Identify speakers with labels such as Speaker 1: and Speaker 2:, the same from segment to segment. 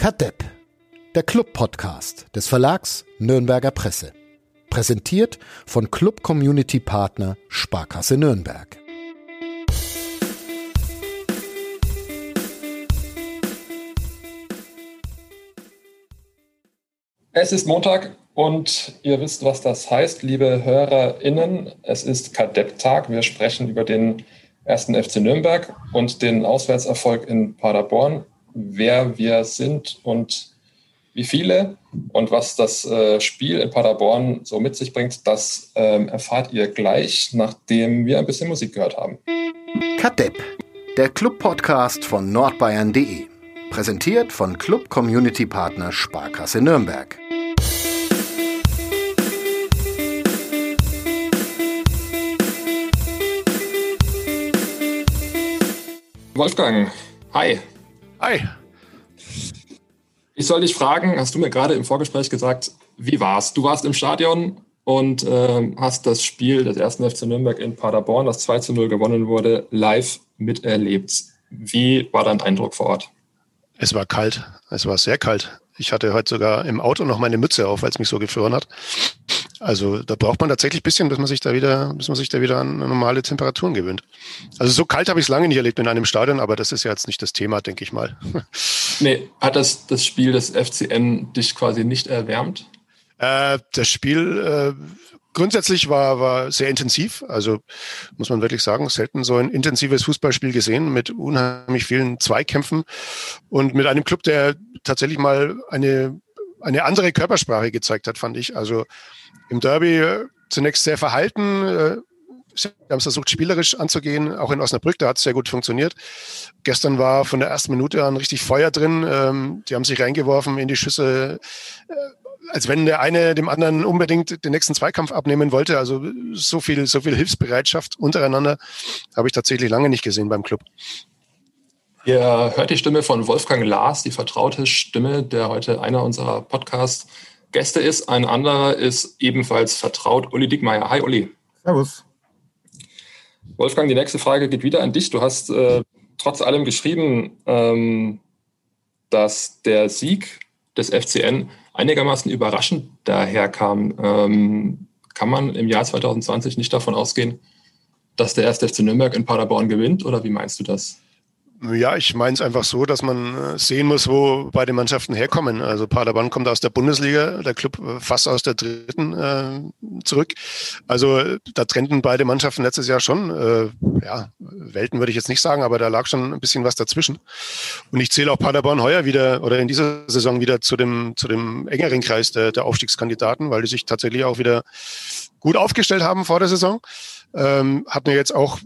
Speaker 1: Kadepp, der Club-Podcast des Verlags Nürnberger Presse. Präsentiert von Club Community Partner Sparkasse Nürnberg.
Speaker 2: Es ist Montag und ihr wisst, was das heißt, liebe HörerInnen. Es ist Kadepp-Tag. Wir sprechen über den ersten FC Nürnberg und den Auswärtserfolg in Paderborn wer wir sind und wie viele und was das äh, Spiel in Paderborn so mit sich bringt, das ähm, erfahrt ihr gleich, nachdem wir ein bisschen Musik gehört haben.
Speaker 1: Kadepp, der Club-Podcast von nordbayern.de. Präsentiert von Club Community Partner Sparkasse Nürnberg.
Speaker 2: Wolfgang, hi.
Speaker 3: Hi.
Speaker 2: Ich soll dich fragen, hast du mir gerade im Vorgespräch gesagt, wie war's? Du warst im Stadion und äh, hast das Spiel des ersten FC Nürnberg in Paderborn, das 2 zu 0 gewonnen wurde, live miterlebt. Wie war dein Eindruck vor Ort?
Speaker 3: Es war kalt. Es war sehr kalt. Ich hatte heute sogar im Auto noch meine Mütze auf, weil es mich so gefroren hat. Also da braucht man tatsächlich ein bisschen, bis man sich da wieder, bis man sich da wieder an normale Temperaturen gewöhnt. Also so kalt habe ich es lange nicht erlebt in einem Stadion, aber das ist ja jetzt nicht das Thema, denke ich mal.
Speaker 2: Nee, hat das, das Spiel des FCN dich quasi nicht erwärmt?
Speaker 3: Äh, das Spiel äh, grundsätzlich war, war sehr intensiv. Also muss man wirklich sagen, selten so ein intensives Fußballspiel gesehen mit unheimlich vielen Zweikämpfen und mit einem Club, der tatsächlich mal eine, eine andere Körpersprache gezeigt hat, fand ich. Also im Derby äh, zunächst sehr verhalten. Äh, sie haben es versucht, spielerisch anzugehen, auch in Osnabrück, da hat es sehr gut funktioniert. Gestern war von der ersten Minute an richtig Feuer drin. Ähm, die haben sich reingeworfen in die Schüsse, äh, als wenn der eine dem anderen unbedingt den nächsten Zweikampf abnehmen wollte. Also so viel, so viel Hilfsbereitschaft untereinander habe ich tatsächlich lange nicht gesehen beim Club.
Speaker 2: Ihr hört die Stimme von Wolfgang Lars, die vertraute Stimme, der heute einer unserer Podcast-Gäste ist. Ein anderer ist ebenfalls vertraut, Uli Dickmeier. Hi, Uli.
Speaker 4: Servus.
Speaker 2: Wolfgang, die nächste Frage geht wieder an dich. Du hast äh, trotz allem geschrieben, ähm, dass der Sieg des FCN einigermaßen überraschend daherkam. Ähm, kann man im Jahr 2020 nicht davon ausgehen, dass der erste FC Nürnberg in Paderborn gewinnt? Oder wie meinst du das?
Speaker 3: Ja, ich meine es einfach so, dass man äh, sehen muss, wo beide Mannschaften herkommen. Also Paderborn kommt aus der Bundesliga, der Club äh, fast aus der dritten äh, zurück. Also da trennten beide Mannschaften letztes Jahr schon, äh, ja, Welten würde ich jetzt nicht sagen, aber da lag schon ein bisschen was dazwischen. Und ich zähle auch Paderborn heuer wieder oder in dieser Saison wieder zu dem, zu dem engeren Kreis der, der Aufstiegskandidaten, weil die sich tatsächlich auch wieder gut aufgestellt haben vor der Saison. Ähm, hatten ja jetzt auch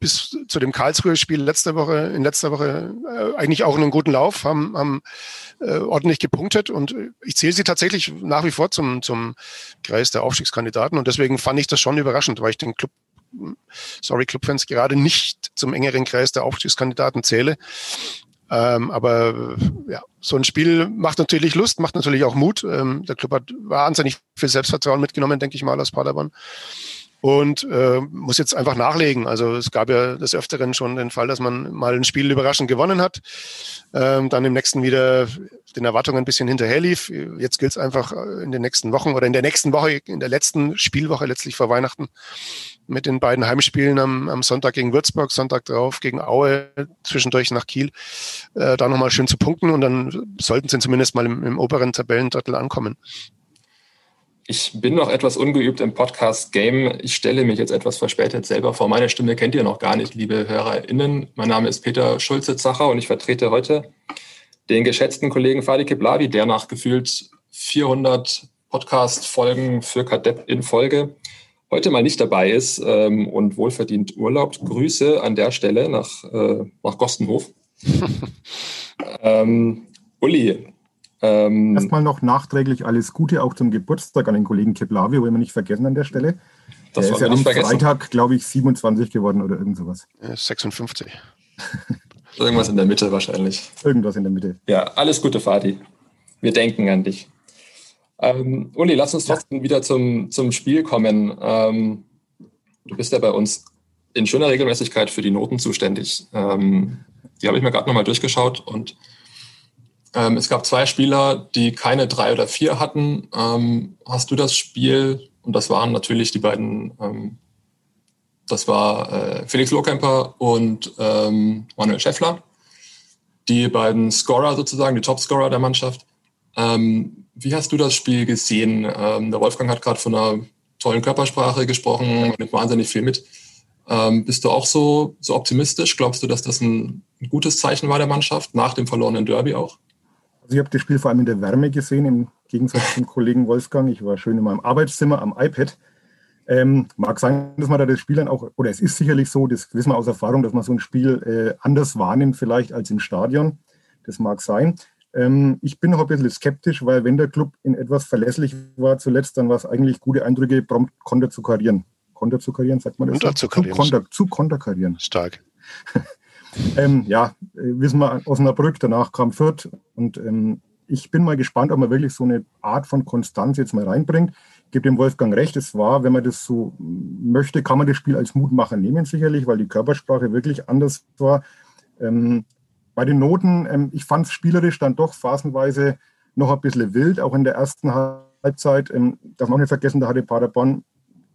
Speaker 3: bis zu dem Karlsruhe-Spiel letzte Woche, in letzter Woche äh, eigentlich auch einen guten Lauf, haben, haben äh, ordentlich gepunktet und ich zähle sie tatsächlich nach wie vor zum, zum Kreis der Aufstiegskandidaten und deswegen fand ich das schon überraschend, weil ich den Club, sorry Clubfans, gerade nicht zum engeren Kreis der Aufstiegskandidaten zähle. Ähm, aber ja, so ein Spiel macht natürlich Lust, macht natürlich auch Mut. Ähm, der Club hat wahnsinnig viel Selbstvertrauen mitgenommen, denke ich mal, aus Paderborn und äh, muss jetzt einfach nachlegen. Also es gab ja des Öfteren schon den Fall, dass man mal ein Spiel überraschend gewonnen hat, ähm, dann im nächsten wieder den Erwartungen ein bisschen hinterherlief. Jetzt gilt es einfach äh, in den nächsten Wochen oder in der nächsten Woche, in der letzten Spielwoche letztlich vor Weihnachten mit den beiden Heimspielen am, am Sonntag gegen Würzburg, Sonntag drauf gegen Aue, zwischendurch nach Kiel, äh, da nochmal schön zu punkten und dann sollten sie zumindest mal im, im oberen Tabellendrittel ankommen.
Speaker 2: Ich bin noch etwas ungeübt im Podcast-Game. Ich stelle mich jetzt etwas verspätet selber vor. Meine Stimme kennt ihr noch gar nicht, liebe HörerInnen. Mein Name ist Peter Schulze-Zacher und ich vertrete heute den geschätzten Kollegen Fadi Keblavi, der nach gefühlt 400 Podcast-Folgen für Kadepp in Folge heute mal nicht dabei ist ähm, und wohlverdient Urlaub. Grüße an der Stelle nach, äh, nach Gostenhof. ähm, Uli,
Speaker 4: ähm, Erstmal noch nachträglich alles Gute auch zum Geburtstag an den Kollegen Keplavi, wollen wir nicht vergessen an der Stelle. Das der ist ja am vergessen. Freitag, glaube ich, 27 geworden oder irgend sowas.
Speaker 3: 56.
Speaker 2: Irgendwas in der Mitte wahrscheinlich.
Speaker 4: Irgendwas in der Mitte.
Speaker 2: Ja, alles Gute, Fadi. Wir denken an dich. Ähm, Uli, lass uns trotzdem ja. wieder zum, zum Spiel kommen. Ähm, du bist ja bei uns in schöner Regelmäßigkeit für die Noten zuständig. Ähm, die habe ich mir gerade nochmal durchgeschaut und Ähm, es gab zwei Spieler, die keine drei oder vier hatten. Ähm, hast du das Spiel, und das waren natürlich die beiden, ähm, das war äh, Felix Lohkemper und ähm, Manuel Schäffler, die beiden Scorer sozusagen, die Topscorer der Mannschaft. Ähm, wie hast du das Spiel gesehen? Ähm, der Wolfgang hat gerade von einer tollen Körpersprache gesprochen, nimmt wahnsinnig viel mit. Ähm, bist du auch so, so optimistisch? Glaubst du, dass das ein, ein, gutes Zeichen war der Mannschaft, nach dem verlorenen Derby auch?
Speaker 4: Also ich habe das Spiel vor allem in der Wärme gesehen, im Gegensatz zum Kollegen Wolfgang. Ich war schön in meinem Arbeitszimmer am iPad. Ähm, mag sein, dass man da das Spiel dann auch, oder es ist sicherlich so, das wissen wir aus Erfahrung, dass man so ein Spiel äh, anders wahrnimmt vielleicht als im Stadion. Das mag sein. Ähm, ich bin noch ein bisschen skeptisch, weil wenn der Club in etwas verlässlich war zuletzt, dann war es eigentlich gute Eindrücke prompt konter zu karieren. Konter zu karieren, sagt man das?
Speaker 3: Konter zu karieren.
Speaker 4: Zu konter, zu konter karieren.
Speaker 3: Stark.
Speaker 4: ähm, ja, äh, wissen wir, Osnabrück, danach kam Fürth und ähm, ich bin mal gespannt, ob man wirklich so eine Art von Konstanz jetzt mal reinbringt. Ich gebe dem Wolfgang recht, es war, wenn man das so möchte, kann man das Spiel als Mutmacher nehmen sicherlich, weil die Körpersprache wirklich anders war. Ähm, bei den Noten, ähm, ich fand es spielerisch dann doch phasenweise noch ein bisschen wild, auch in der ersten Halbzeit. Ähm, darf man auch nicht vergessen, da hatte Paderborn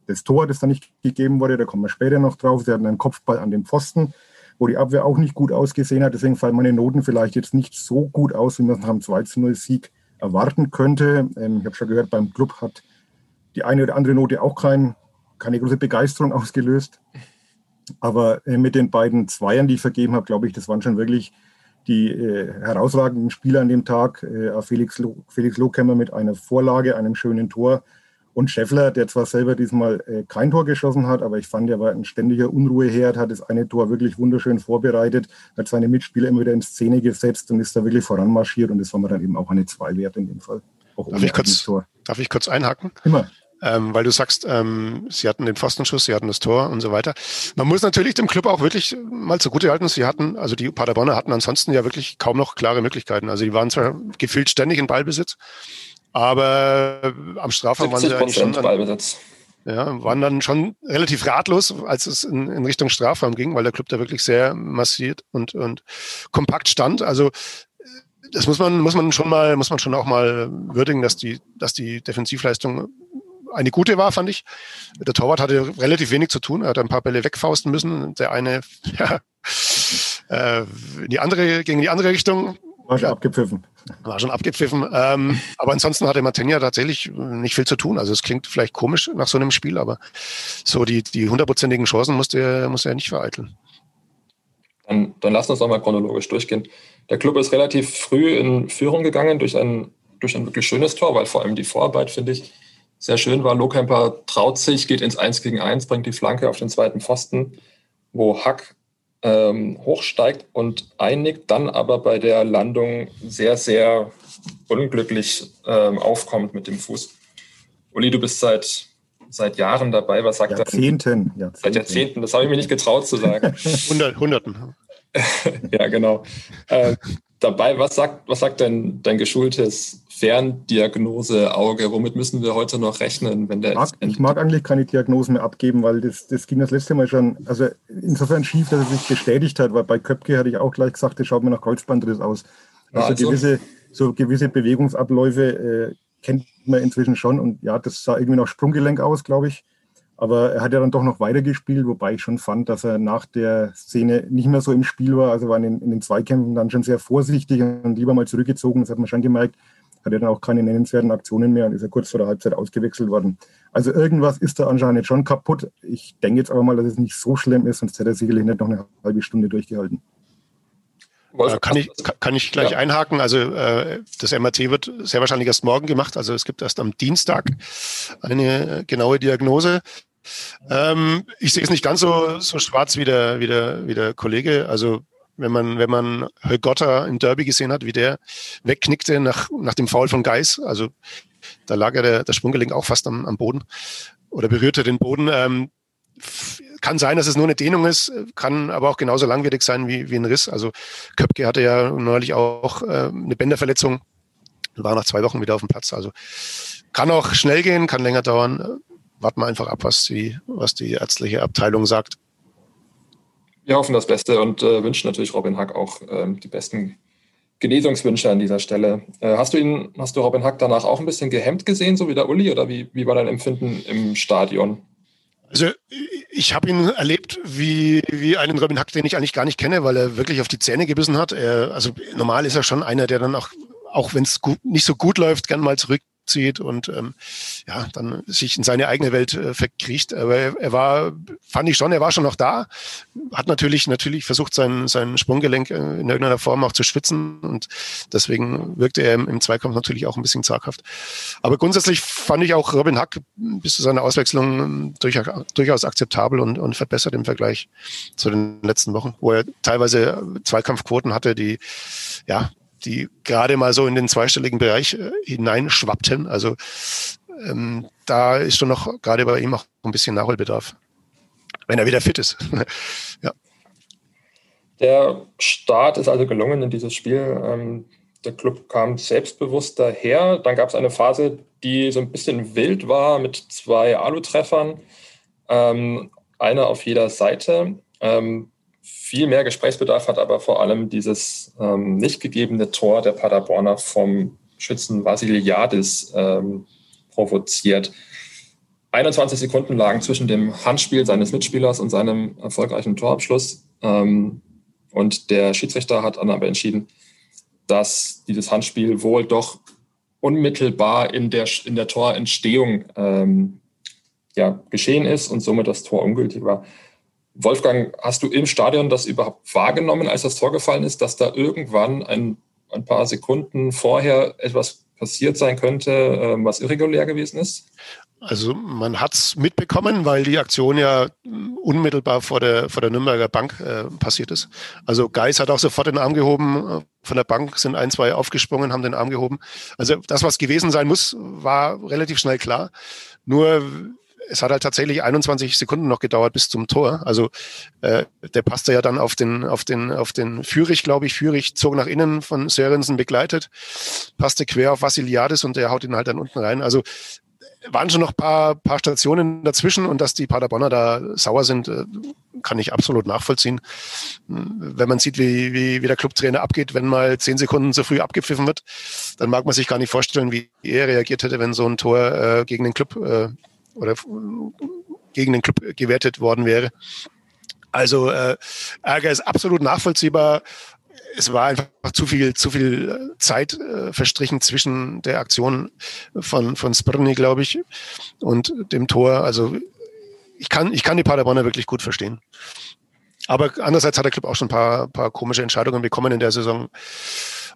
Speaker 4: das Tor, das da nicht gegeben wurde, da kommen wir später noch drauf. Sie hatten einen Kopfball an den Pfosten, wo die Abwehr auch nicht gut ausgesehen hat. Deswegen fallen meine Noten vielleicht jetzt nicht so gut aus, wie man es nach einem 2-0-Sieg erwarten könnte. Ähm, ich habe schon gehört, beim Club hat die eine oder andere Note auch kein, keine große Begeisterung ausgelöst. Aber äh, mit den beiden Zweiern, die ich vergeben habe, glaube ich, das waren schon wirklich die äh, herausragenden Spieler an dem Tag. Äh, Felix, Lo Felix Lohkämmer mit einer Vorlage, einem schönen Tor. Und Scheffler, der zwar selber diesmal äh, kein Tor geschossen hat, aber ich fand, er war ein ständiger Unruheherd, hat das eine Tor wirklich wunderschön vorbereitet, hat seine Mitspieler immer wieder in Szene gesetzt und ist da wirklich voranmarschiert. Und das war mir dann eben auch eine Zwei-Wert in dem Fall.
Speaker 3: Darf ich, kurz, darf ich kurz einhaken?
Speaker 4: Immer
Speaker 3: ähm, weil du sagst, ähm, sie hatten den Pfostenschuss, sie hatten das Tor und so weiter. Man muss natürlich dem Club auch wirklich mal zugute halten, sie hatten, also die Paderborner hatten ansonsten ja wirklich kaum noch klare Möglichkeiten. Also die waren zwar gefühlt ständig in Ballbesitz, aber am Strafraum waren sie eigentlich schon Ballbesitz. Ja, waren dann schon relativ ratlos, als es in, in Richtung Strafraum ging, weil der Club da wirklich sehr massiert und, und kompakt stand. Also das muss man, muss man schon mal, muss man schon auch mal würdigen, dass die, dass die Defensivleistung eine gute war, fand ich. Der Torwart hatte relativ wenig zu tun. Er hat ein paar Bälle wegfausten müssen. Der eine ja, äh, in die andere, gegen die andere Richtung.
Speaker 4: War schon abgepfiffen.
Speaker 3: War schon abgepfiffen. Ähm, aber ansonsten hatte Martinia tatsächlich nicht viel zu tun. Also es klingt vielleicht komisch nach so einem Spiel, aber so die, die hundertprozentigen Chancen musste er, musste er nicht vereiteln.
Speaker 2: Dann, dann lass uns nochmal chronologisch durchgehen. Der Club ist relativ früh in Führung gegangen durch ein, durch ein wirklich schönes Tor, weil vor allem die Vorarbeit, finde ich, sehr schön war. Lohkemper traut sich, geht ins 1 gegen 1, bringt die Flanke auf den zweiten Pfosten, wo Hack ähm, hochsteigt und einigt, dann aber bei der Landung sehr, sehr unglücklich ähm, aufkommt mit dem Fuß. Uli, du bist seit, seit Jahren dabei. Was sagt
Speaker 4: Jahrzehnten,
Speaker 2: Jahrzehnten. Seit Jahrzehnten, das habe ich mir nicht getraut zu sagen.
Speaker 3: Hundert, Hunderten.
Speaker 2: ja, genau. Äh, dabei, was sagt, was sagt dein, dein geschultes Ferndiagnose-Auge? Womit müssen wir heute noch rechnen, wenn der.
Speaker 4: Mag, ich mag eigentlich keine Diagnosen mehr abgeben, weil das, das ging das letzte Mal schon, also insofern schief, dass er sich bestätigt hat, weil bei Köpke hatte ich auch gleich gesagt, das schaut mir nach Kreuzbandriss aus. Also, also. gewisse, so gewisse Bewegungsabläufe äh, kennt man inzwischen schon und ja, das sah irgendwie nach Sprunggelenk aus, glaube ich. Aber er hat ja dann doch noch weitergespielt, wobei ich schon fand, dass er nach der Szene nicht mehr so im Spiel war. Also war in den, in den Zweikämpfen dann schon sehr vorsichtig und lieber mal zurückgezogen. Das hat man schon gemerkt. Hat er dann auch keine nennenswerten Aktionen mehr und ist ja kurz vor der Halbzeit ausgewechselt worden. Also irgendwas ist da anscheinend schon kaputt. Ich denke jetzt aber mal, dass es nicht so schlimm ist, sonst hätte er sicherlich nicht noch eine halbe Stunde durchgehalten.
Speaker 3: Äh, kann ich, kann ich gleich ja. einhaken? Also äh, das MRT wird sehr wahrscheinlich erst morgen gemacht. Also es gibt erst am Dienstag eine genaue Diagnose. Ähm, ich sehe es nicht ganz so, so schwarz wie der, wie, der, wie der Kollege. Also wenn man, wenn man Högotter im Derby gesehen hat, wie der wegknickte nach, nach dem Foul von Geis, also da lag ja der, der Sprunggelenk auch fast am, am Boden oder berührte den Boden. Ähm, kann sein, dass es nur eine Dehnung ist, kann aber auch genauso langwierig sein wie, wie ein Riss. Also Köpke hatte ja neulich auch äh, eine Bänderverletzung, war nach zwei Wochen wieder auf dem Platz. Also kann auch schnell gehen, kann länger dauern. Warten wir einfach ab, was die, was die ärztliche Abteilung sagt.
Speaker 2: Wir hoffen das Beste und äh, wünschen natürlich Robin Hack auch ähm, die besten Genesungswünsche an dieser Stelle. Äh, hast du ihn, hast du Robin Hack danach auch ein bisschen gehemmt gesehen, so wie der Uli, oder wie, wie war dein Empfinden im Stadion?
Speaker 3: Also ich habe ihn erlebt wie, wie einen Robin Hack, den ich eigentlich gar nicht kenne, weil er wirklich auf die Zähne gebissen hat. Er, also normal ist er schon einer, der dann auch, auch wenn es nicht so gut läuft, gern mal zurück zieht und ähm, ja, dann sich in seine eigene Welt äh, verkriecht. Aber er, er, war, fand ich schon, er war schon noch da, hat natürlich natürlich versucht, sein, sein Sprunggelenk äh, in irgendeiner Form auch zu schwitzen und deswegen wirkte er im, im, Zweikampf natürlich auch ein bisschen zaghaft. Aber grundsätzlich fand ich auch Robin Hack bis zu seiner Auswechslung ähm, durch, durchaus akzeptabel und, und verbessert im Vergleich zu den letzten Wochen, wo er teilweise Zweikampfquoten hatte, die ja die gerade mal so in den zweistelligen Bereich äh, hineinschwappten. Also ähm, da ist schon noch gerade bei ihm auch ein bisschen Nachholbedarf, wenn er wieder fit ist. ja.
Speaker 2: Der Start ist also gelungen in dieses Spiel. Ähm, der Club kam selbstbewusst daher. Dann gab es eine Phase, die so ein bisschen wild war mit zwei Alu-Treffern, ähm, einer auf jeder Seite. Ähm, viel mehr Gesprächsbedarf hat aber vor allem dieses ähm, nicht gegebene Tor der Paderborner vom Schützen Vasiliadis ähm, provoziert. 21 Sekunden lagen zwischen dem Handspiel seines Mitspielers und seinem erfolgreichen Torabschluss. Ähm, und der Schiedsrichter hat dann aber entschieden, dass dieses Handspiel wohl doch unmittelbar in der, in der Torentstehung ähm, ja, geschehen ist und somit das Tor ungültig war. Wolfgang, hast du im Stadion das überhaupt wahrgenommen, als das Tor gefallen ist, dass da irgendwann ein, ein paar Sekunden vorher etwas passiert sein könnte, ähm, was irregulär gewesen ist?
Speaker 3: Also man hat es mitbekommen, weil die Aktion ja unmittelbar vor der, vor der Nürnberger Bank äh, passiert ist. Also Geis hat auch sofort den Arm gehoben. Äh, von der Bank sind ein, zwei aufgesprungen, haben den Arm gehoben. Also das, was gewesen sein muss, war relativ schnell klar. Nur es hat halt tatsächlich 21 Sekunden noch gedauert bis zum Tor. Also äh, der passte ja dann auf den, auf den, auf den Führig, glaube ich. Führig zog nach innen von Sörensen begleitet, passte quer auf Vassiliadis und der haut ihn halt dann unten rein. Also waren schon noch paar, paar Stationen dazwischen und dass die Paderborner da sauer sind, äh, kann ich absolut nachvollziehen. Wenn man sieht, wie, wie, wie der Clubtrainer abgeht, wenn mal zehn Sekunden zu früh abgepfiffen wird, dann mag man sich gar nicht vorstellen, wie er reagiert hätte, wenn so ein Tor äh, gegen den Club äh, oder gegen den Club gewertet worden wäre. Also äh, Ärger ist absolut nachvollziehbar. Es war einfach zu viel, zu viel Zeit äh, verstrichen zwischen der Aktion von, von Sprni, glaube ich, und dem Tor. Also ich kann, ich kann die Paderborner wirklich gut verstehen. Aber andererseits hat der Club auch schon ein paar, paar komische Entscheidungen bekommen in der Saison.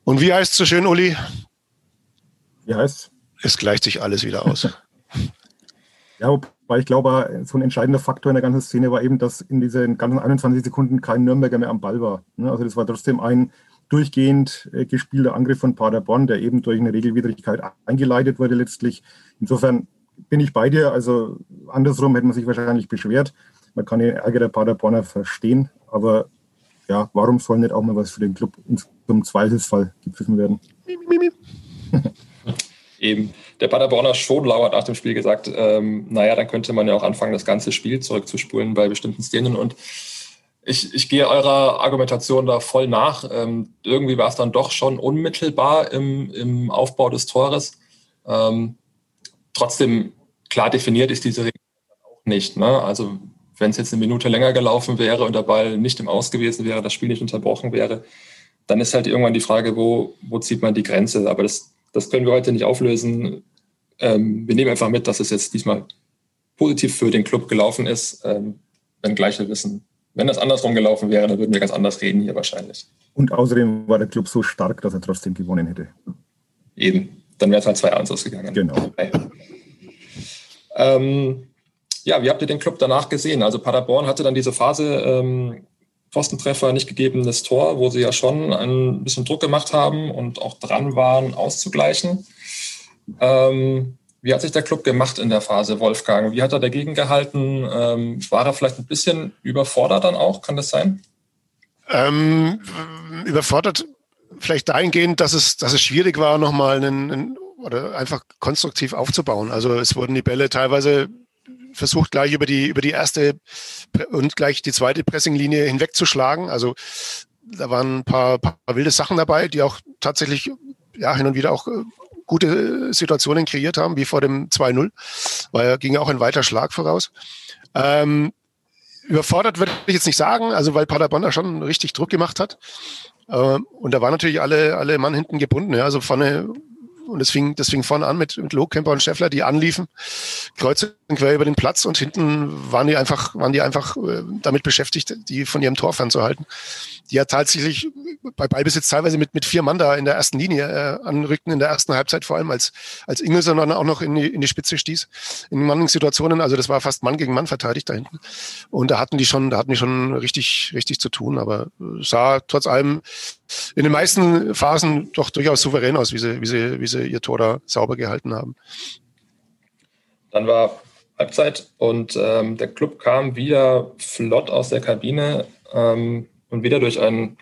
Speaker 3: Und wie heißt es so schön, Uli?
Speaker 4: Wie heißt
Speaker 3: es? gleicht sich alles wieder aus.
Speaker 4: Ja, wobei ich glaube, so ein entscheidender Faktor in der ganzen Szene war eben, dass in diesen ganzen 21 Sekunden kein Nürnberger mehr am Ball war. Ne? Also das war trotzdem ein durchgehend äh, gespielter Angriff von Paderborn, der eben durch eine Regelwidrigkeit eingeleitet wurde letztlich. Insofern bin ich bei dir. Also andersrum hätte man sich wahrscheinlich beschwert. Man kann den Ärger der Paderborner verstehen, aber ja, warum soll nicht auch mal was für den Club zum Zweifelsfall gepfiffen werden?
Speaker 2: Eben der Paderborner Schonlau hat nach dem Spiel gesagt, ähm, naja, dann könnte man ja auch anfangen, das ganze Spiel zurückzuspulen bei bestimmten Szenen. Und ich, ich gehe eurer Argumentation da voll nach. Ähm, irgendwie war es dann doch schon unmittelbar im, im Aufbau des Tores. Ähm, trotzdem, klar definiert ist diese Regel auch nicht. Ne? Also wenn es jetzt eine Minute länger gelaufen wäre und der Ball nicht im Aus gewesen wäre, das Spiel nicht unterbrochen wäre, dann ist halt irgendwann die Frage, wo, wo zieht man die Grenze? Aber das das können wir heute nicht auflösen. Ähm, wir nehmen einfach mit, dass es jetzt diesmal positiv für den Club gelaufen ist, ähm, wenngleich wir wissen, wenn das andersrum gelaufen wäre, dann würden wir ganz anders reden hier wahrscheinlich.
Speaker 4: Und außerdem war der Club so stark, dass er trotzdem gewonnen hätte.
Speaker 2: Eben, dann wäre es halt 2-1 ausgegangen.
Speaker 4: Genau.
Speaker 2: Ähm, ja, wie habt ihr den Club danach gesehen? Also Paderborn hatte dann diese Phase, ähm, Postentreffer, nicht gegebenes Tor, wo sie ja schon ein bisschen Druck gemacht haben und auch dran waren, auszugleichen. Ähm, wie hat sich der Club gemacht in der Phase, Wolfgang? Wie hat er dagegen gehalten? Ähm, war er vielleicht ein bisschen überfordert dann auch? Kann das sein?
Speaker 3: Ähm, überfordert vielleicht dahingehend, dass es, dass es schwierig war, nochmal einen, einen, oder einfach konstruktiv aufzubauen. Also es wurden die Bälle teilweise versucht, gleich über die, über die erste und gleich die zweite Pressinglinie hinwegzuschlagen. Also da waren ein paar, paar wilde Sachen dabei, die auch tatsächlich ja, hin und wieder auch äh, gute Situationen kreiert haben, wie vor dem 2-0, weil ging auch ein weiter Schlag voraus. Ähm, überfordert würde ich jetzt nicht sagen, also weil Paderborn da schon richtig Druck gemacht hat. Ähm, und da waren natürlich alle, alle Mann hinten gebunden. Ja. Also vorne und das fing, das fing vorne an mit, mit Lohkemper und Scheffler, die anliefen, kreuzen quer über den Platz und hinten waren die einfach, waren die einfach äh, damit beschäftigt, die von ihrem Tor fernzuhalten. Die ja tatsächlich bei Ballbesitz teilweise mit, mit vier Mann da in der ersten Linie äh, anrückten, in der ersten Halbzeit vor allem, als, als Ingelsson dann auch noch in die, in die Spitze stieß, in manchen Situationen. Also das war fast Mann gegen Mann verteidigt da hinten. Und da hatten die schon, da hatten die schon richtig, richtig zu tun. Aber sah trotz allem in den meisten Phasen doch durchaus souverän aus, wie sie, wie sie, wie sie ihr Tor da sauber gehalten haben.
Speaker 2: Dann war Halbzeit und ähm, der Club kam wieder flott aus der Kabine ähm, und wieder durch einen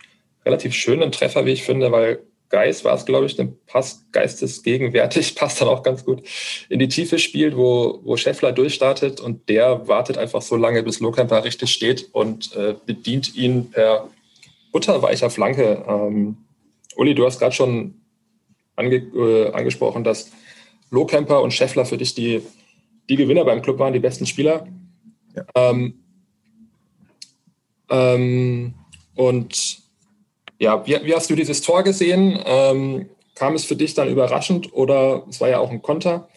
Speaker 2: relativ schönen Treffer, wie ich finde, weil Geist war es, glaube ich, den Pass geistesgegenwärtig, passt dann auch ganz gut in die Tiefe spielt, wo, wo Scheffler durchstartet und der wartet einfach so lange, bis Lohkemper richtig steht und äh, bedient ihn per butterweicher Flanke. Ähm, Uli, du hast gerade schon ange, äh, angesprochen, dass Lohkemper und Scheffler für dich die, die Gewinner beim Club waren, die besten Spieler. Ja. Ähm, ähm, und ja, wie, wie, hast du dieses Tor gesehen? Ähm, kam es für dich dann überraschend oder es war ja auch ein Konter?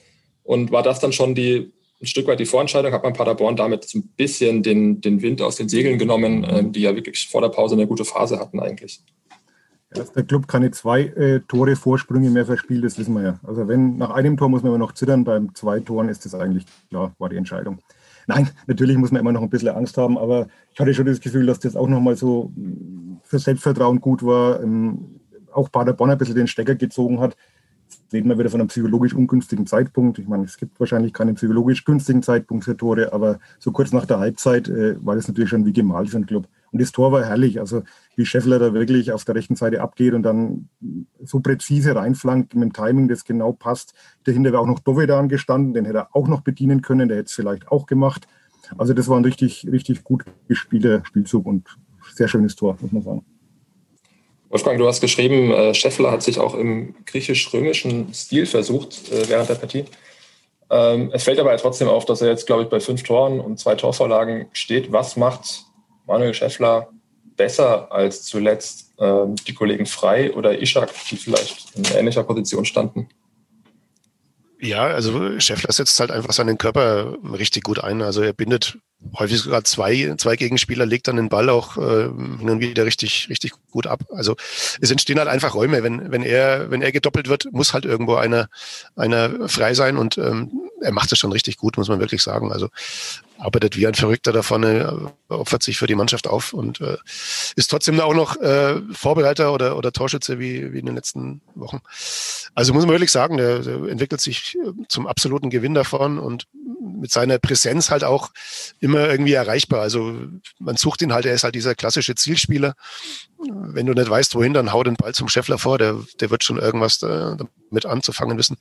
Speaker 2: Und war das dann schon die, ein Stück weit die Vorentscheidung, hat man Paderborn damit so ein bisschen den, den Wind aus den Segeln genommen, ähm, die ja wirklich vor der Pause eine gute Phase hatten eigentlich.
Speaker 4: Dass der Club keine zwei äh, Tore Vorsprünge mehr verspielt, das wissen wir ja. Also wenn nach einem Tor muss man immer noch zittern, beim zwei Toren ist das eigentlich klar, war die Entscheidung. Nein, natürlich muss man immer noch ein bisschen Angst haben, aber ich hatte schon das Gefühl, dass das auch nochmal so für Selbstvertrauen gut war. Ähm, auch Paderborn ein bisschen den Stecker gezogen hat reden wir wieder von einem psychologisch ungünstigen Zeitpunkt. Ich meine, es gibt wahrscheinlich keinen psychologisch günstigen Zeitpunkt für Tore, aber so kurz nach der Halbzeit äh, war das natürlich schon wie gemalt für einen Club. Und das Tor war herrlich. Also wie Scheffler da wirklich auf der rechten Seite abgeht und dann so präzise reinflankt mit dem Timing, das genau passt. Dahinter wäre auch noch Dovedan gestanden, den hätte er auch noch bedienen können, der hätte es vielleicht auch gemacht. Also das war ein richtig, richtig gut gespielter Spielzug und sehr schönes Tor, muss man sagen.
Speaker 2: Wolfgang, du hast geschrieben, äh, Scheffler hat sich auch im griechisch-römischen Stil versucht äh, während der Partie. Ähm, es fällt aber trotzdem auf, dass er jetzt, glaube ich, bei fünf Toren und zwei Torvorlagen steht. Was macht Manuel Scheffler besser als zuletzt ähm, die Kollegen Frei oder Ishak, die vielleicht in ähnlicher Position standen?
Speaker 3: Ja, also Scheffler setzt halt einfach seinen Körper richtig gut ein. Also er bindet häufig sogar zwei, zwei Gegenspieler, legt dann den Ball auch äh, hin und wieder richtig, richtig gut ab. Also es entstehen halt einfach Räume. Wenn, wenn er, wenn er gedoppelt wird, muss halt irgendwo einer, einer frei sein und ähm, er macht es schon richtig gut, muss man wirklich sagen. Also arbeitet wie ein Verrückter da vorne, äh, opfert sich für die Mannschaft auf und äh, ist trotzdem auch noch äh, Vorbereiter oder, oder Torschütze wie, wie in den letzten Wochen. Also muss man wirklich sagen, der, der entwickelt sich äh, zum absoluten Gewinn davon und mit seiner Präsenz halt auch immer irgendwie erreichbar. Also man sucht ihn halt, er ist halt dieser klassische Zielspieler. Wenn du nicht weißt, wohin, dann hau den Ball zum Scheffler vor, der, der wird schon irgendwas da, damit anzufangen wissen.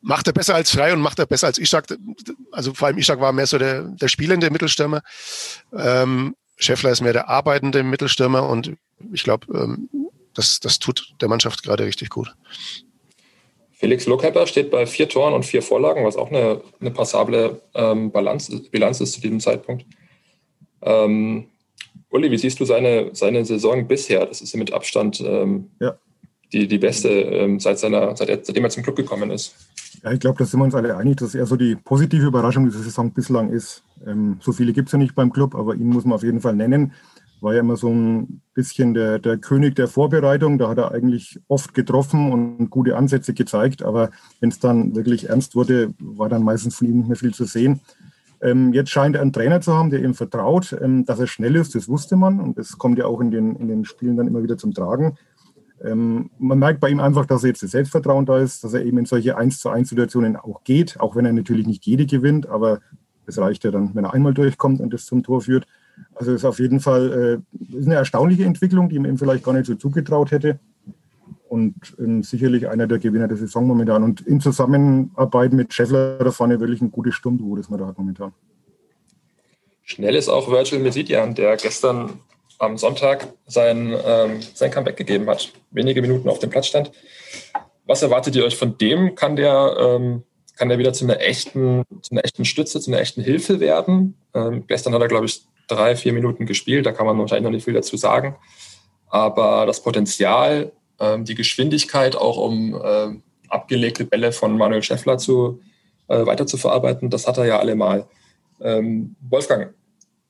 Speaker 3: Macht er besser als Frei und macht er besser als Ishak. Also vor allem Ishak war mehr so der, der spielende Mittelstürmer. Ähm, Scheffler ist mehr der arbeitende Mittelstürmer und ich glaube, ähm, das, das tut der Mannschaft gerade richtig gut.
Speaker 2: Felix Lohkemper steht bei vier Toren und vier Vorlagen, was auch eine, eine passable ähm, Balance, Bilanz ist zu diesem Zeitpunkt. Ähm, Uli, wie siehst du seine, seine Saison bisher? Das ist ja mit Abstand ähm, ja. die, die beste, ähm, seit seiner, seit er, seitdem er zum Club gekommen ist.
Speaker 4: Ja, ich glaube, da sind wir uns alle einig, dass er so die positive Überraschung dieser Saison bislang ist. Ähm, so viele gibt es ja nicht beim Club, aber ihn muss man auf jeden Fall nennen war ja immer so ein bisschen der, der König der Vorbereitung. Da hat er eigentlich oft getroffen und gute Ansätze gezeigt. Aber wenn es dann wirklich ernst wurde, war dann meistens von ihm nicht mehr viel zu sehen. Ähm, jetzt scheint er einen Trainer zu haben, der ihm vertraut, ähm, dass er schnell ist, das wusste man. Und das kommt ja auch in den, in den Spielen dann immer wieder zum Tragen. Ähm, man merkt bei ihm einfach, dass er jetzt das Selbstvertrauen da ist, dass er eben in solche 1 zu 1 Situationen auch geht, auch wenn er natürlich nicht jede gewinnt, aber es reicht ja dann, wenn er einmal durchkommt und das zum Tor führt. Also ist auf jeden Fall äh, ist eine erstaunliche Entwicklung, die man ihm vielleicht gar nicht so zugetraut hätte. Und ähm, sicherlich einer der Gewinner der Saison momentan. Und in Zusammenarbeit mit Scheffler da vorne wirklich ein gutes Sturmduo, das man da hat momentan.
Speaker 2: Schnell ist auch Virgil Mesidian, der gestern am Sonntag sein, ähm, sein Comeback gegeben hat, wenige Minuten auf dem Platz stand. Was erwartet ihr euch von dem? Kann der, ähm, kann der wieder zu einer echten, zu einer echten Stütze, zu einer echten Hilfe werden? Ähm, gestern hat er, glaube ich, drei, vier Minuten gespielt, da kann man wahrscheinlich noch nicht viel dazu sagen. Aber das Potenzial, ähm, die Geschwindigkeit, auch um äh, abgelegte Bälle von Manuel Schäffler zu, äh, weiter zu verarbeiten, das hat er ja allemal. Ähm, Wolfgang,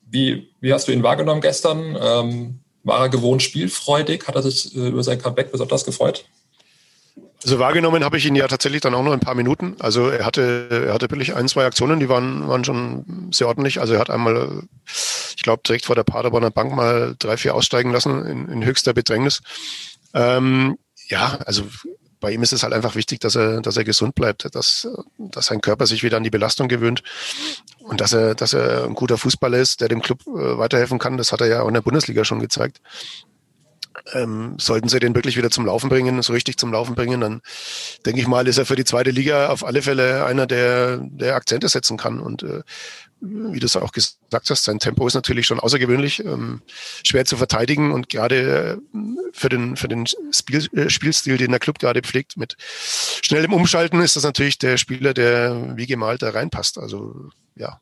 Speaker 2: wie, wie hast du ihn wahrgenommen gestern? Ähm, war er gewohnt spielfreudig? Hat er sich äh, über sein Comeback besonders gefreut?
Speaker 3: Also wahrgenommen habe ich ihn ja tatsächlich dann auch nur ein paar Minuten. Also er hatte, er hatte wirklich ein, zwei Aktionen, die waren, waren schon sehr ordentlich. Also er hat einmal, ich glaube, direkt vor der Paderborner Bank mal drei, vier aussteigen lassen in, in höchster Bedrängnis. Ähm, ja, also bei ihm ist es halt einfach wichtig, dass er, dass er gesund bleibt, dass, dass sein Körper sich wieder an die Belastung gewöhnt und dass er, dass er ein guter Fußballer ist, der dem Club äh, weiterhelfen kann. Das hat er ja auch in der Bundesliga schon gezeigt. Ähm, sollten sie den wirklich wieder zum Laufen bringen, so richtig zum Laufen bringen, dann denke ich mal, ist er für die zweite Liga auf alle Fälle einer, der, der Akzente setzen kann. Und äh, wie du es auch gesagt hast, sein Tempo ist natürlich schon außergewöhnlich, ähm, schwer zu verteidigen und gerade äh, für den, für den Spiel, äh, Spielstil, den der Club gerade pflegt, mit schnellem Umschalten ist das natürlich der Spieler, der wie gemalt da reinpasst. Also ja,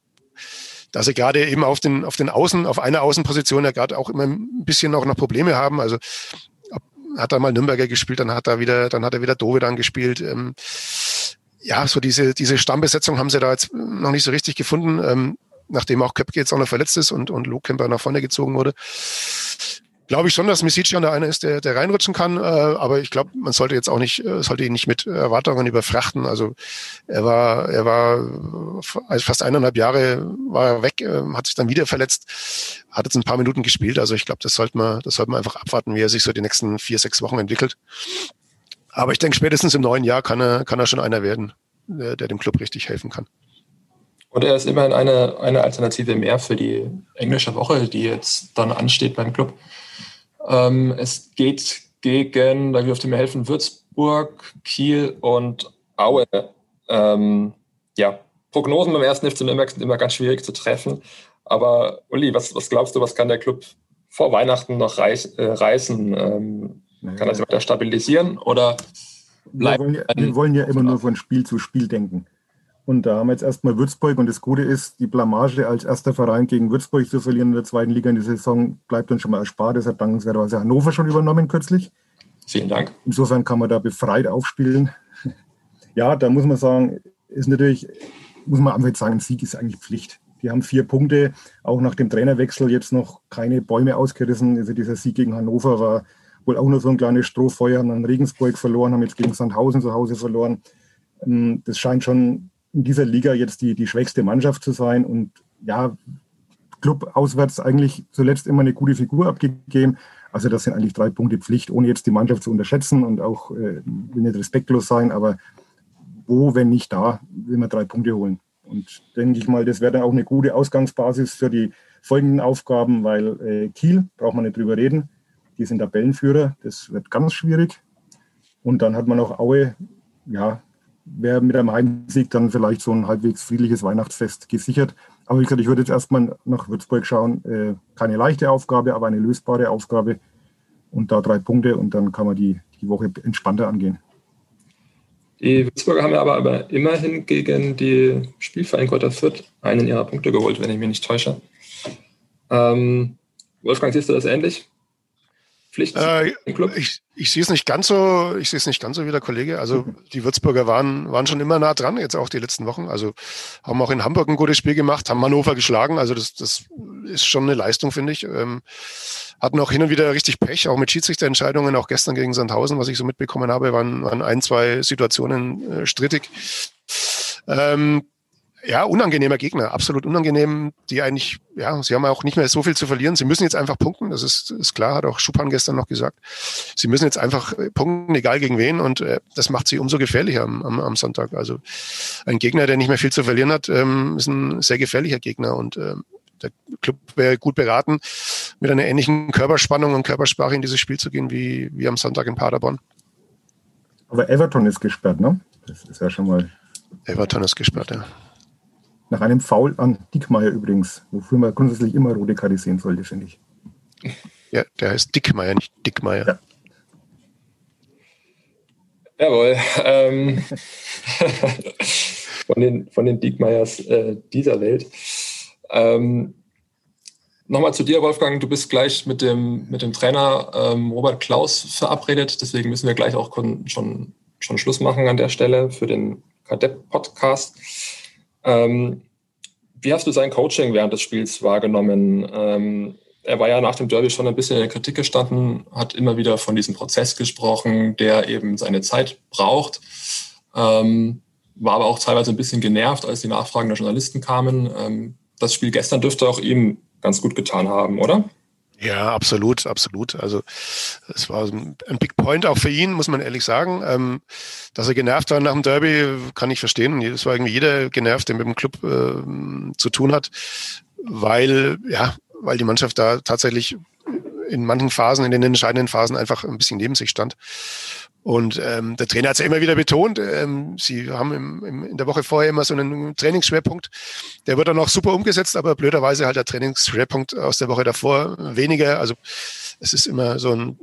Speaker 3: dass sie gerade eben auf den, auf den Außen, auf einer Außenposition ja gerade auch immer ein bisschen auch noch Probleme haben. Also hat er mal Nürnberger gespielt, dann hat er wieder, dann hat er wieder Dovedan gespielt. Ähm, ja, so diese, diese Stammbesetzung haben sie da jetzt noch nicht so richtig gefunden, ähm, nachdem auch Köpke jetzt auch noch verletzt ist und, und Luke Kemper nach vorne gezogen wurde glaube ich schon, dass Misicjan der eine ist, der, der reinrutschen kann. Äh, aber ich glaube, man sollte jetzt auch nicht, äh, sollte ihn nicht mit Erwartungen überfrachten. Also er war, er war also fast eineinhalb Jahre war er weg, äh, hat sich dann wieder verletzt, hat jetzt ein paar Minuten gespielt. Also ich glaube, das sollte man, das sollte man einfach abwarten, wie er sich so die nächsten vier, sechs Wochen entwickelt. Aber ich denke, spätestens im neuen Jahr kann er, kann er schon einer werden, der, der dem Club richtig helfen kann.
Speaker 2: Und er ist immerhin eine, eine Alternative mehr für die englische Woche, die jetzt dann ansteht beim Club. Ähm, es geht gegen, da dürfte mir helfen, Würzburg, Kiel und Aue. Ähm, ja, Prognosen beim ersten FC Nürnberg sind immer ganz schwierig zu treffen. Aber Uli, was, was glaubst du, was kann der Club vor Weihnachten noch reiß, äh, reißen? Ähm, naja. Kann er sich weiter stabilisieren oder
Speaker 4: bleibt? Wir wollen, ja, wir wollen ja immer nur von Spiel zu Spiel denken. Und da haben wir jetzt erstmal Würzburg. Und das Gute ist, die Blamage als erster Verein gegen Würzburg zu verlieren in der zweiten Liga in der Saison bleibt uns schon mal erspart. Das hat dankenswerterweise Hannover schon übernommen kürzlich.
Speaker 2: Vielen Dank.
Speaker 4: Insofern kann man da befreit aufspielen. Ja, da muss man sagen, ist natürlich, muss man einfach sagen, ein Sieg ist eigentlich Pflicht. Die haben vier Punkte, auch nach dem Trainerwechsel jetzt noch keine Bäume ausgerissen. Also dieser Sieg gegen Hannover war wohl auch nur so ein kleines Strohfeuer, haben dann Regensburg verloren, haben jetzt gegen Sandhausen zu Hause verloren. Ähm, das scheint schon in dieser Liga jetzt die, die schwächste Mannschaft zu sein und ja, Club auswärts eigentlich zuletzt immer eine gute Figur abgegeben. Also das sind eigentlich drei Punkte Pflicht, ohne jetzt die Mannschaft zu unterschätzen und auch äh, nicht respektlos sein, aber wo, wenn nicht da, will man drei Punkte holen. Und denke ich mal, das wäre dann auch eine gute Ausgangsbasis für die folgenden Aufgaben, weil äh, Kiel, braucht man nicht drüber reden, die sind Tabellenführer, das wird ganz schwierig. Und dann hat man auch Aue, ja, wäre mit einem Heimsieg dann vielleicht so ein halbwegs friedliches Weihnachtsfest gesichert. Aber wie gesagt, ich würde jetzt erstmal nach Würzburg schauen. Äh, keine leichte Aufgabe, aber eine lösbare Aufgabe. Und da drei Punkte und dann kann man die, die Woche entspannter angehen.
Speaker 2: Die Würzburger haben ja aber, aber immerhin gegen die Spielverein Kräuter Fürth einen ihrer Punkte geholt, wenn ich mich nicht täusche. Ähm, Wolfgang, siehst du das ähnlich?
Speaker 3: Pflicht äh, Ich, ich sehe es nicht ganz so, ich sehe es nicht ganz so wie der Kollege. Also mhm. die Würzburger waren, waren schon immer nah dran, jetzt auch die letzten Wochen. Also haben auch in Hamburg ein gutes Spiel gemacht, haben Hannover geschlagen. Also das, das ist schon eine Leistung, finde ich. Ähm, hatten auch hin und wieder richtig Pech, auch mit Schiedsrichterentscheidungen, auch gestern gegen Sandhausen, was ich so mitbekommen habe, waren, waren ein, zwei Situationen äh, strittig. Ähm, ja, unangenehmer Gegner, absolut unangenehm, die eigentlich, ja, sie haben auch nicht mehr so viel zu verlieren. Sie müssen jetzt einfach punkten, das ist, ist klar, hat auch Schupan gestern noch gesagt. Sie müssen jetzt einfach äh, punkten, egal gegen wen, und äh, das macht sie umso gefährlicher am, am, am Sonntag. Also ein Gegner, der nicht mehr viel zu verlieren hat, ähm, ist ein sehr gefährlicher Gegner und ähm, der Club wäre gut beraten, mit einer ähnlichen Körperspannung und Körpersprache in dieses Spiel zu gehen, wie, wie am Sonntag in Paderborn.
Speaker 4: Aber Everton ist gesperrt, ne? Das ist ja schon mal.
Speaker 3: Everton ist gesperrt, ja.
Speaker 4: Nach einem Foul an Dickmeier übrigens, wofür man grundsätzlich immer rote Karte sehen sollte, finde ich.
Speaker 3: Ja, der heißt Dickmeier, nicht Dickmeier. Ja.
Speaker 2: Jawohl. Ähm, von, den, von den Diekmeiers äh, dieser Welt. Ähm, Nochmal zu dir, Wolfgang. Du bist gleich mit dem, mit dem Trainer ähm, Robert Klaus verabredet. Deswegen müssen wir gleich auch schon, schon Schluss machen an der Stelle für den Kadepp-Podcast. Ähm, wie hast du sein Coaching während des Spiels wahrgenommen? Ähm, er war ja nach dem Derby schon ein bisschen in der Kritik gestanden, hat immer wieder von diesem Prozess gesprochen, der eben seine Zeit braucht. Ähm, war aber auch teilweise ein bisschen genervt, als die Nachfragen der Journalisten kamen. Ähm, das Spiel gestern dürfte auch ihm ganz gut getan haben, oder?
Speaker 3: Ja, absolut, absolut. Also es war ein Big Point auch für ihn, muss man ehrlich sagen. Ähm, dass er genervt war nach dem Derby, kann ich verstehen. Es war irgendwie jeder genervt, der mit dem Club äh, zu tun hat, weil ja, weil die Mannschaft da tatsächlich in manchen Phasen, in den entscheidenden Phasen einfach ein bisschen neben sich stand. Und ähm, der Trainer hat es ja immer wieder betont, ähm, sie haben im, im, in der Woche vorher immer so einen Trainingsschwerpunkt. Der wird dann auch super umgesetzt, aber blöderweise halt der Trainingsschwerpunkt aus der Woche davor weniger. Also es ist immer so ein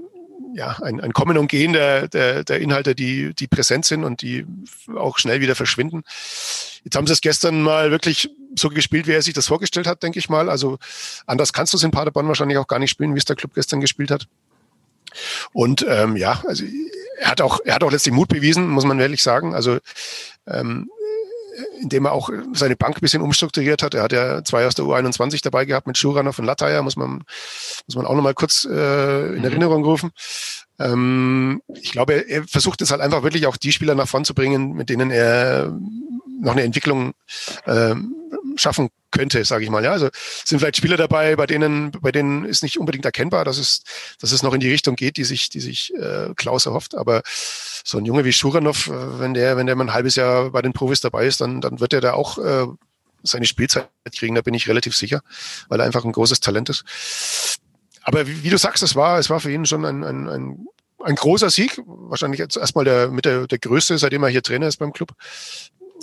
Speaker 3: ja, ein, ein Kommen und Gehen der, der, der Inhalte, die, die präsent sind und die auch schnell wieder verschwinden. Jetzt haben sie es gestern mal wirklich so gespielt, wie er sich das vorgestellt hat, denke ich mal. Also anders kannst du es in Paderborn wahrscheinlich auch gar nicht spielen, wie es der Club gestern gespielt hat. Und ähm, ja, also er hat auch, er hat auch letztlich Mut bewiesen, muss man ehrlich sagen. Also ähm, indem er auch seine Bank ein bisschen umstrukturiert hat. Er hat ja zwei aus der U21 dabei gehabt mit Schuranov und Lataya, muss man, muss man auch nochmal kurz äh, in mhm. Erinnerung rufen. Ähm, ich glaube, er, er versucht es halt einfach wirklich auch die Spieler nach vorn zu bringen, mit denen er noch eine Entwicklung ähm, schaffen könnte, sage ich mal. Ja, also sind vielleicht Spieler dabei, bei denen, bei denen ist nicht unbedingt erkennbar, dass es, dass es noch in die Richtung geht, die sich, die sich äh, Klaus erhofft. Aber so ein Junge wie Schuranov, äh, wenn der, wenn der mal ein halbes Jahr bei den Profis dabei ist, dann, dann wird er da auch äh, seine Spielzeit kriegen. Da bin ich relativ sicher, weil er einfach ein großes Talent ist. Aber wie, wie du sagst, es war, es war für ihn schon ein, ein, ein ein großer Sieg, wahrscheinlich jetzt erstmal der, mit der, der größte, seitdem er hier Trainer ist beim Club.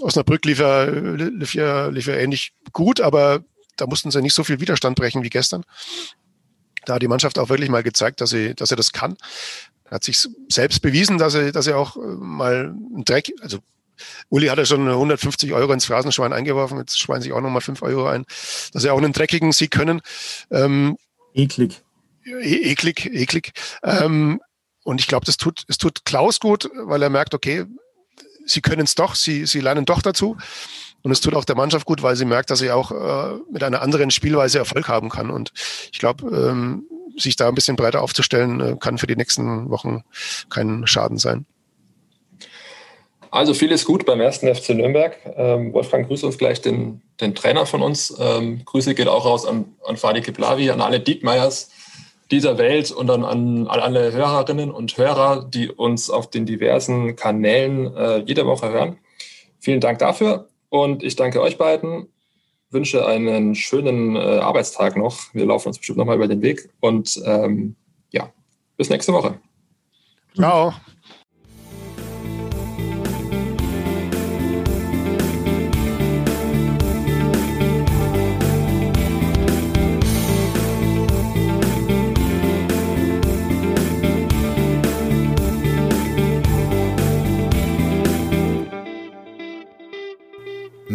Speaker 3: Osnabrück lief ja, lief ja, lief ja ähnlich gut, aber da mussten sie nicht so viel Widerstand brechen wie gestern. Da hat die Mannschaft auch wirklich mal gezeigt, dass sie, dass er das kann. Er hat sich selbst bewiesen, dass er, dass er auch äh, mal ein Dreck, also Uli hat ja schon 150 Euro ins Phrasenschwein eingeworfen, jetzt schweinen sich auch nochmal 5 Euro ein, dass er auch einen dreckigen Sieg können.
Speaker 4: Ähm, eklig.
Speaker 3: E eklig, eklig. Ähm, und ich glaube, das tut, es tut Klaus gut, weil er merkt, okay, sie können es doch, sie, sie lernen doch dazu. Und es tut auch der Mannschaft gut, weil sie merkt, dass sie auch äh, mit einer anderen Spielweise Erfolg haben kann. Und ich glaube, ähm, sich da ein bisschen breiter aufzustellen, äh, kann für die nächsten Wochen kein Schaden sein.
Speaker 2: Also vieles gut beim ersten FC Nürnberg. Ähm, Wolfgang, grüße uns gleich den, den Trainer von uns. Ähm, Grüße geht auch raus an, an Fadi Kiplavi, an alle Diekmeyers dieser Welt und dann an, an alle Hörerinnen und Hörer, die uns auf den diversen Kanälen äh, jede Woche hören. Vielen Dank dafür und ich danke euch beiden. Wünsche einen schönen äh, Arbeitstag noch. Wir laufen uns bestimmt nochmal über den Weg und ähm, ja, bis nächste Woche.
Speaker 3: Ciao.